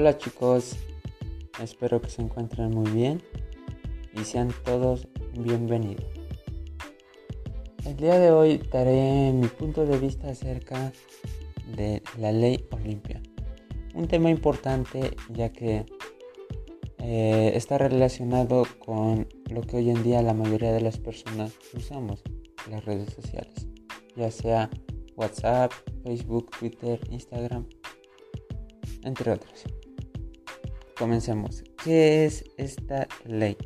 Hola chicos, espero que se encuentren muy bien y sean todos bienvenidos. El día de hoy daré mi punto de vista acerca de la ley Olimpia. Un tema importante ya que eh, está relacionado con lo que hoy en día la mayoría de las personas usamos, las redes sociales, ya sea WhatsApp, Facebook, Twitter, Instagram, entre otros. Comencemos. ¿Qué es esta ley?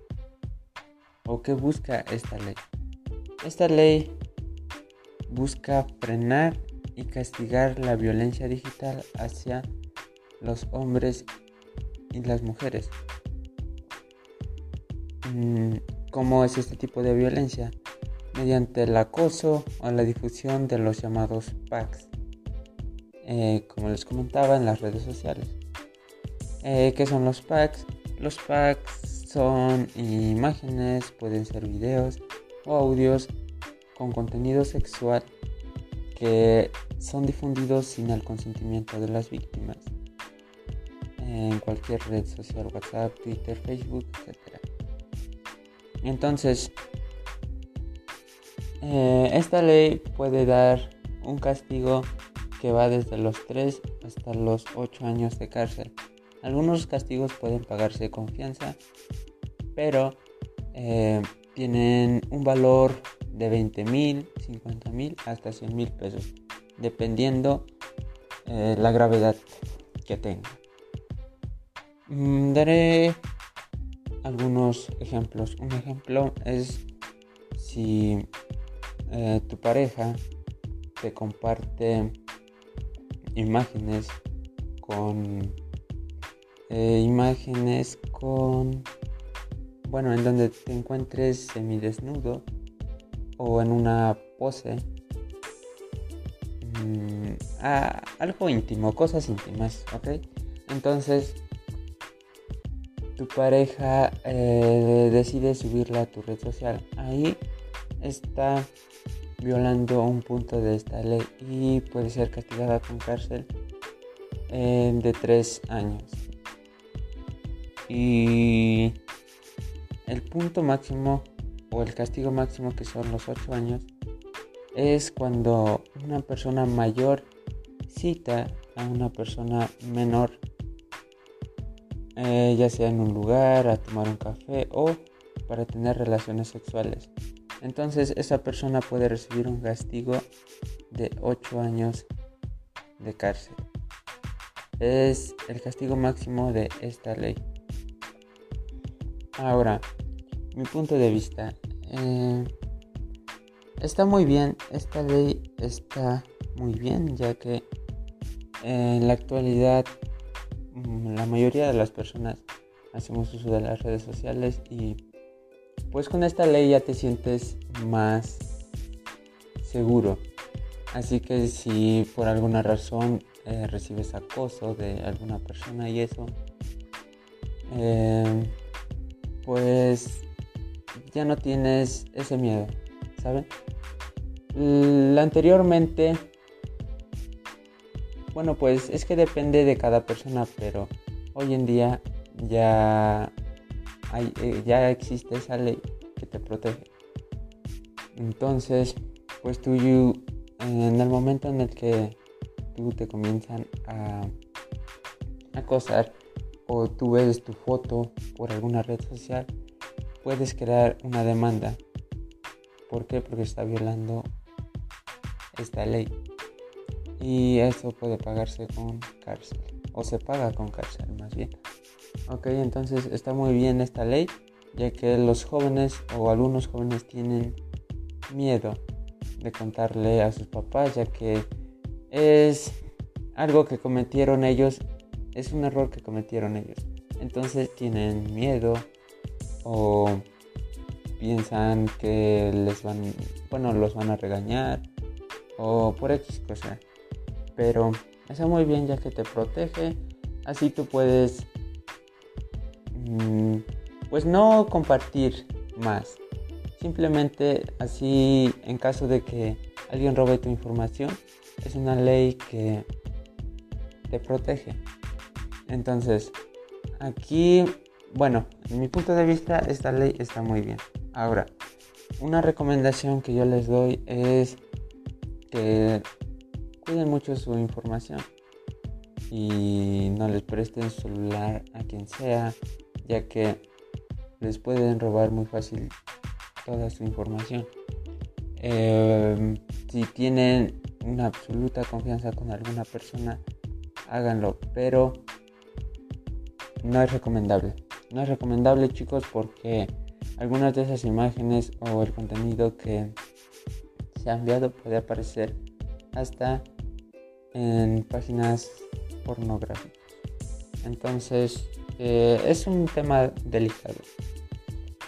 ¿O qué busca esta ley? Esta ley busca frenar y castigar la violencia digital hacia los hombres y las mujeres. Mm, ¿Cómo es este tipo de violencia? mediante el acoso o la difusión de los llamados packs, eh, como les comentaba en las redes sociales. Eh, ¿Qué son los packs? Los packs son imágenes, pueden ser videos o audios con contenido sexual que son difundidos sin el consentimiento de las víctimas en cualquier red social, WhatsApp, Twitter, Facebook, etc. Entonces, eh, esta ley puede dar un castigo que va desde los 3 hasta los 8 años de cárcel. Algunos castigos pueden pagarse con fianza, pero eh, tienen un valor de 20 mil, 50 mil hasta 100 mil pesos, dependiendo eh, la gravedad que tenga. Mm, daré algunos ejemplos. Un ejemplo es si eh, tu pareja te comparte imágenes con eh, imágenes con bueno en donde te encuentres semidesnudo o en una pose. Mm, algo íntimo cosas íntimas ok entonces tu pareja eh, decide subirla a tu red social. Ahí está violando un punto de esta ley y puede ser castigada con cárcel eh, de tres años. Y el punto máximo o el castigo máximo que son los ocho años es cuando una persona mayor cita a una persona menor, eh, ya sea en un lugar, a tomar un café o para tener relaciones sexuales. Entonces esa persona puede recibir un castigo de 8 años de cárcel. Es el castigo máximo de esta ley. Ahora, mi punto de vista. Eh, está muy bien, esta ley está muy bien, ya que en la actualidad mm, la mayoría de las personas hacemos uso de las redes sociales y pues con esta ley ya te sientes más seguro. Así que si por alguna razón eh, recibes acoso de alguna persona y eso, eh, pues ya no tienes ese miedo, ¿saben? anteriormente, bueno, pues es que depende de cada persona, pero hoy en día ya eh, ya existe esa ley que te protege. Entonces, pues tú, en el momento en el que tú te comienzan a acosar o tú ves tu foto por alguna red social, puedes crear una demanda. ¿Por qué? Porque está violando esta ley. Y eso puede pagarse con cárcel. O se paga con cárcel más bien. Ok, entonces está muy bien esta ley, ya que los jóvenes o algunos jóvenes tienen miedo de contarle a sus papás, ya que es algo que cometieron ellos, es un error que cometieron ellos. Entonces tienen miedo o piensan que les van, bueno, los van a regañar o por X cosa. Pero está muy bien ya que te protege, así tú puedes Mm, pues no compartir más. Simplemente así, en caso de que alguien robe tu información, es una ley que te protege. Entonces, aquí, bueno, en mi punto de vista, esta ley está muy bien. Ahora, una recomendación que yo les doy es que cuiden mucho su información y no les presten su celular a quien sea, ya que les pueden robar muy fácil toda su información. Em, si tienen una absoluta confianza con alguna persona, háganlo, pero no es recomendable. No es recomendable chicos porque algunas de esas imágenes o el contenido que se ha enviado puede aparecer hasta en páginas pornográficas. Entonces eh, es un tema delicado.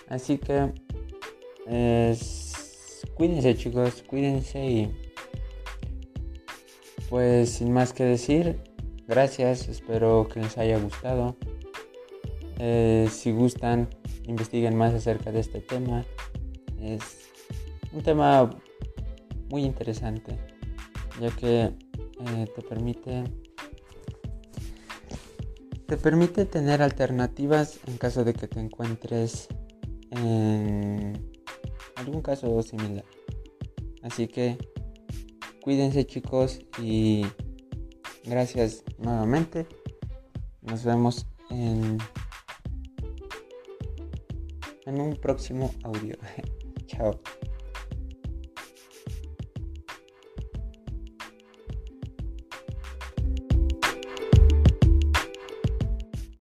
Así que cuídense chicos, cuídense y pues sin más que decir, gracias, espero que les haya gustado. Eh, si gustan, investiguen más acerca de este tema. Es un tema muy interesante, ya que eh, te permite te permite tener alternativas en caso de que te encuentres en algún caso similar. Así que cuídense chicos y gracias nuevamente. Nos vemos en, en un próximo audio. Chao.